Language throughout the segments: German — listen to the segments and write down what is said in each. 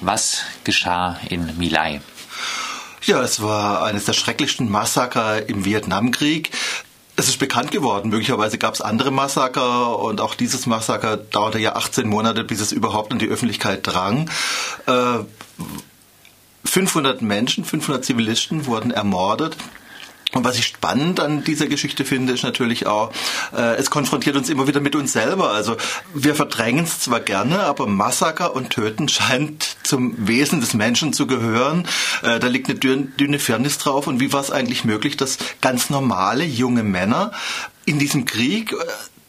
Was geschah in Milai? Ja, es war eines der schrecklichsten Massaker im Vietnamkrieg. Es ist bekannt geworden. Möglicherweise gab es andere Massaker und auch dieses Massaker dauerte ja 18 Monate, bis es überhaupt in die Öffentlichkeit drang. Äh, 500 Menschen, 500 Zivilisten wurden ermordet. Und was ich spannend an dieser Geschichte finde, ist natürlich auch, äh, es konfrontiert uns immer wieder mit uns selber. Also wir verdrängen es zwar gerne, aber Massaker und Töten scheint zum Wesen des Menschen zu gehören. Äh, da liegt eine dünne, dünne Firnis drauf. Und wie war es eigentlich möglich, dass ganz normale junge Männer in diesem Krieg äh,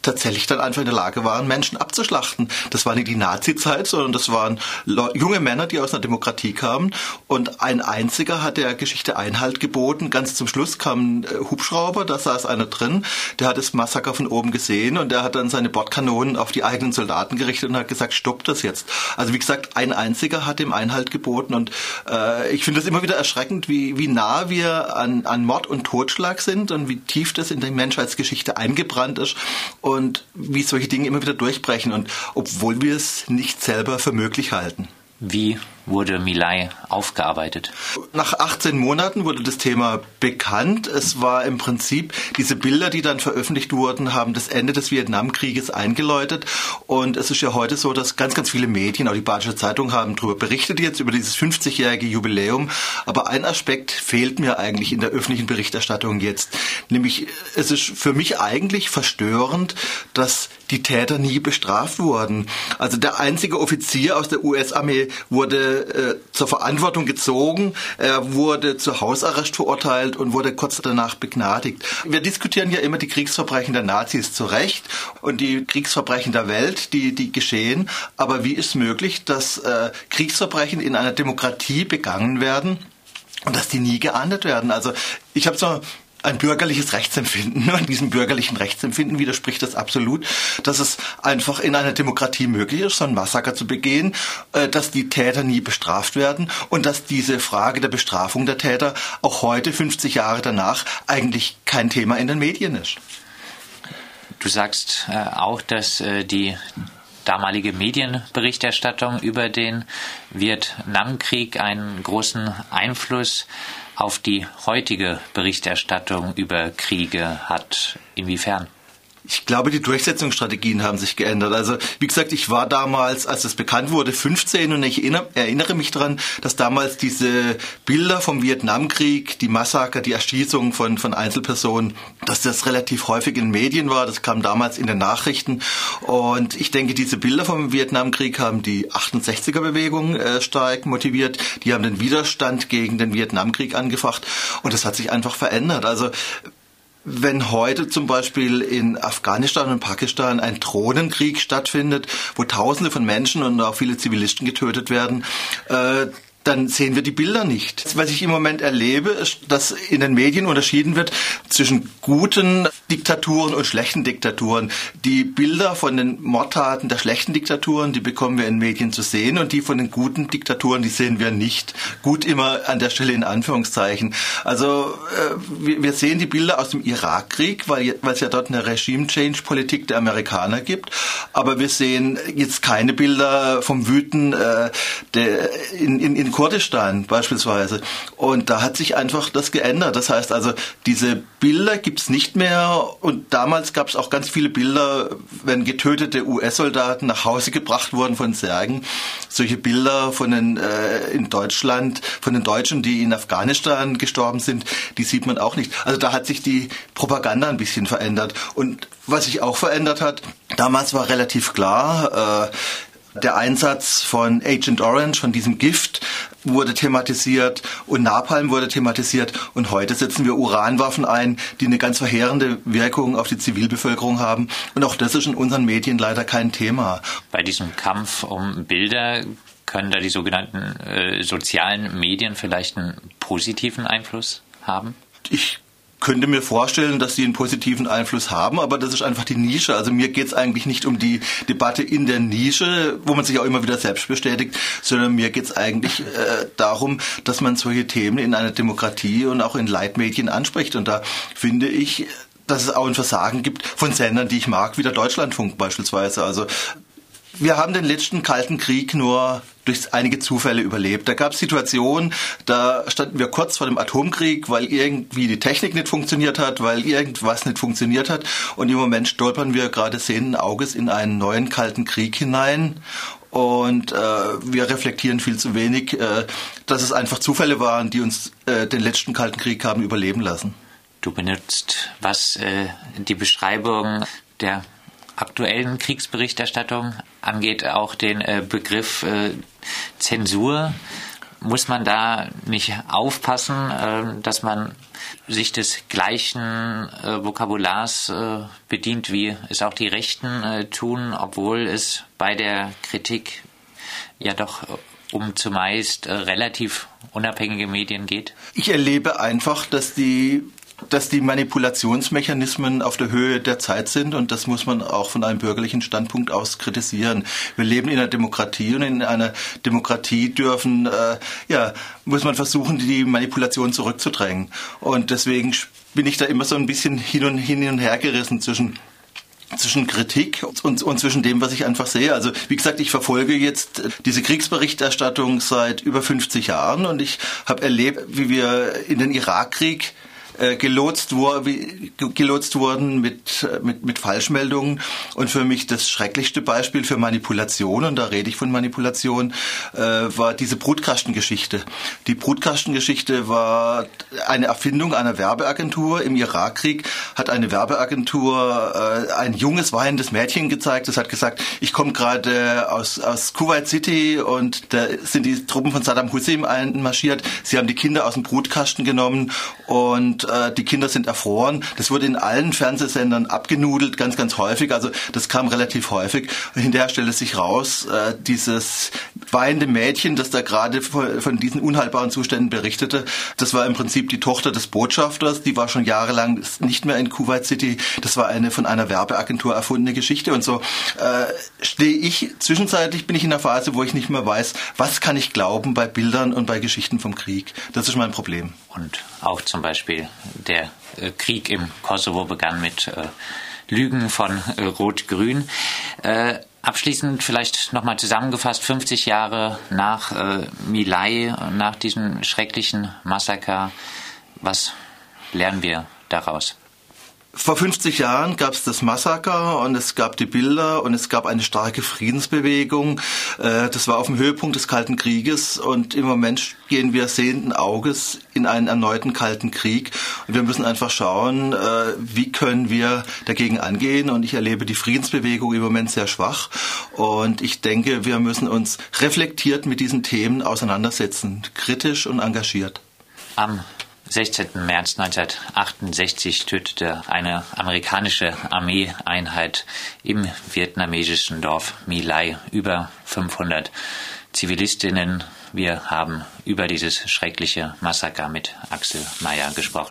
tatsächlich dann einfach in der Lage waren, Menschen abzuschlachten. Das war nicht die Nazi-Zeit, sondern das waren junge Männer, die aus einer Demokratie kamen. Und ein einziger hat der Geschichte Einhalt geboten. Ganz zum Schluss kam ein äh, Hubschrauber, da saß einer drin, der hat das Massaker von oben gesehen und der hat dann seine Bordkanonen auf die eigenen Soldaten gerichtet und hat gesagt, stopp das jetzt. Also wie gesagt, ein einziger hat dem Einhalt geboten und äh, ich finde es immer wieder erschreckend, wie, wie nah wir an, an Mord und Totschlag sind und wie tief das in die Menschheitsgeschichte eingebrannt ist. Und wie solche Dinge immer wieder durchbrechen und obwohl wir es nicht selber für möglich halten. Wie wurde Milai aufgearbeitet? Nach 18 Monaten wurde das Thema bekannt. Es war im Prinzip, diese Bilder, die dann veröffentlicht wurden, haben das Ende des Vietnamkrieges eingeläutet. Und es ist ja heute so, dass ganz, ganz viele Medien, auch die Badische Zeitung, haben darüber berichtet jetzt, über dieses 50-jährige Jubiläum. Aber ein Aspekt fehlt mir eigentlich in der öffentlichen Berichterstattung jetzt. Nämlich, es ist für mich eigentlich verstörend, dass die Täter nie bestraft wurden. Also der einzige Offizier aus der US-Armee wurde äh, zur Verantwortung gezogen, er wurde zu Hausarrest verurteilt und wurde kurz danach begnadigt. Wir diskutieren ja immer die Kriegsverbrechen der Nazis zu Recht und die Kriegsverbrechen der Welt, die, die geschehen. Aber wie ist möglich, dass äh, Kriegsverbrechen in einer Demokratie begangen werden? und dass die nie geahndet werden. Also ich habe so ein bürgerliches Rechtsempfinden. Und diesem bürgerlichen Rechtsempfinden widerspricht das absolut, dass es einfach in einer Demokratie möglich ist, so ein Massaker zu begehen, äh, dass die Täter nie bestraft werden und dass diese Frage der Bestrafung der Täter auch heute, 50 Jahre danach, eigentlich kein Thema in den Medien ist. Du sagst äh, auch, dass äh, die damalige Medienberichterstattung über den Vietnamkrieg einen großen Einfluss auf die heutige Berichterstattung über Kriege hat. Inwiefern? Ich glaube, die Durchsetzungsstrategien haben sich geändert. Also, wie gesagt, ich war damals, als es bekannt wurde, 15 und ich erinnere mich daran, dass damals diese Bilder vom Vietnamkrieg, die Massaker, die Erschießung von, von Einzelpersonen, dass das relativ häufig in Medien war. Das kam damals in den Nachrichten. Und ich denke, diese Bilder vom Vietnamkrieg haben die 68er-Bewegung äh, stark motiviert. Die haben den Widerstand gegen den Vietnamkrieg angefacht. Und das hat sich einfach verändert. Also, wenn heute zum Beispiel in Afghanistan und Pakistan ein Drohnenkrieg stattfindet, wo Tausende von Menschen und auch viele Zivilisten getötet werden, äh, dann sehen wir die Bilder nicht. Was ich im Moment erlebe, ist, dass in den Medien unterschieden wird zwischen guten Diktaturen und schlechten Diktaturen. Die Bilder von den Mordtaten der schlechten Diktaturen, die bekommen wir in Medien zu sehen und die von den guten Diktaturen, die sehen wir nicht. Gut immer an der Stelle in Anführungszeichen. Also äh, wir, sehen die Bilder aus dem Irakkrieg, weil, es ja dort eine Regime-Change-Politik der Amerikaner gibt. Aber wir sehen jetzt keine Bilder vom Wüten äh, der, in, in, in Kurdistan beispielsweise. Und da hat sich einfach das geändert. Das heißt also, diese Bilder gibt's nicht mehr. Und damals gab es auch ganz viele Bilder, wenn getötete US-Soldaten nach Hause gebracht wurden von Särgen. Solche Bilder von den äh, in Deutschland, von den Deutschen, die in Afghanistan gestorben sind, die sieht man auch nicht. Also da hat sich die Propaganda ein bisschen verändert. Und was sich auch verändert hat, damals war relativ klar, äh, der Einsatz von Agent Orange, von diesem Gift, wurde thematisiert und Napalm wurde thematisiert und heute setzen wir Uranwaffen ein, die eine ganz verheerende Wirkung auf die Zivilbevölkerung haben und auch das ist in unseren Medien leider kein Thema. Bei diesem Kampf um Bilder können da die sogenannten äh, sozialen Medien vielleicht einen positiven Einfluss haben? Ich könnte mir vorstellen, dass sie einen positiven Einfluss haben, aber das ist einfach die Nische. Also mir geht es eigentlich nicht um die Debatte in der Nische, wo man sich auch immer wieder selbst bestätigt, sondern mir geht es eigentlich äh, darum, dass man solche Themen in einer Demokratie und auch in Leitmedien anspricht. Und da finde ich, dass es auch ein Versagen gibt von Sendern, die ich mag, wie der Deutschlandfunk beispielsweise. Also wir haben den letzten Kalten Krieg nur durch einige Zufälle überlebt. Da gab es Situationen, da standen wir kurz vor dem Atomkrieg, weil irgendwie die Technik nicht funktioniert hat, weil irgendwas nicht funktioniert hat. Und im Moment stolpern wir gerade sehenden Auges in einen neuen Kalten Krieg hinein. Und äh, wir reflektieren viel zu wenig, äh, dass es einfach Zufälle waren, die uns äh, den letzten Kalten Krieg haben überleben lassen. Du benutzt, was äh, die Beschreibung der aktuellen Kriegsberichterstattung angeht, auch den äh, Begriff äh, Zensur. Muss man da nicht aufpassen, äh, dass man sich des gleichen äh, Vokabulars äh, bedient, wie es auch die Rechten äh, tun, obwohl es bei der Kritik ja doch um zumeist relativ unabhängige Medien geht? Ich erlebe einfach, dass die dass die Manipulationsmechanismen auf der Höhe der Zeit sind und das muss man auch von einem bürgerlichen Standpunkt aus kritisieren. Wir leben in einer Demokratie und in einer Demokratie dürfen, äh, ja, muss man versuchen, die Manipulation zurückzudrängen. Und deswegen bin ich da immer so ein bisschen hin und, hin und her gerissen zwischen zwischen Kritik und, und zwischen dem, was ich einfach sehe. Also wie gesagt, ich verfolge jetzt diese Kriegsberichterstattung seit über 50 Jahren und ich habe erlebt, wie wir in den Irakkrieg äh, gelotst, wo, wie, gelotst wurden mit, äh, mit, mit Falschmeldungen. Und für mich das schrecklichste Beispiel für Manipulation, und da rede ich von Manipulation, äh, war diese Brutkastengeschichte. Die Brutkastengeschichte war eine Erfindung einer Werbeagentur. Im Irakkrieg hat eine Werbeagentur äh, ein junges, weinendes Mädchen gezeigt. Das hat gesagt, ich komme gerade aus, aus Kuwait City und da sind die Truppen von Saddam Hussein einmarschiert. Sie haben die Kinder aus dem Brutkasten genommen und äh, die Kinder sind erfroren. Das wurde in allen Fernsehsendern abgenudelt, ganz, ganz häufig. Also das kam relativ häufig. Und hinterher stellte sich raus, äh, dieses weinende Mädchen, das da gerade von, diesen unhaltbaren Zuständen berichtete, das war im Prinzip die Tochter des Botschafters. Die war schon jahrelang nicht mehr in Kuwait City. Das war eine von einer Werbeagentur erfundene Geschichte. Und so äh, stehe ich, zwischenzeitlich bin ich in einer Phase, wo ich nicht mehr weiß, was kann ich glauben bei Bildern und bei Geschichten vom Krieg. Das ist mein Problem. Und auch zum Beispiel der äh, Krieg im Kosovo begann mit äh, Lügen von äh, Rot-Grün. Abschließend vielleicht nochmal zusammengefasst, 50 Jahre nach Milai, nach diesem schrecklichen Massaker, was lernen wir daraus? Vor 50 Jahren gab es das Massaker und es gab die Bilder und es gab eine starke Friedensbewegung. Äh, das war auf dem Höhepunkt des Kalten Krieges und im Moment gehen wir sehenden Auges in einen erneuten Kalten Krieg und wir müssen einfach schauen, äh, wie können wir dagegen angehen und ich erlebe die Friedensbewegung im Moment sehr schwach und ich denke, wir müssen uns reflektiert mit diesen Themen auseinandersetzen, kritisch und engagiert. Am 16. März 1968 tötete eine amerikanische Armeeeinheit im vietnamesischen Dorf My Lai über 500 Zivilistinnen. Wir haben über dieses schreckliche Massaker mit Axel Meyer gesprochen.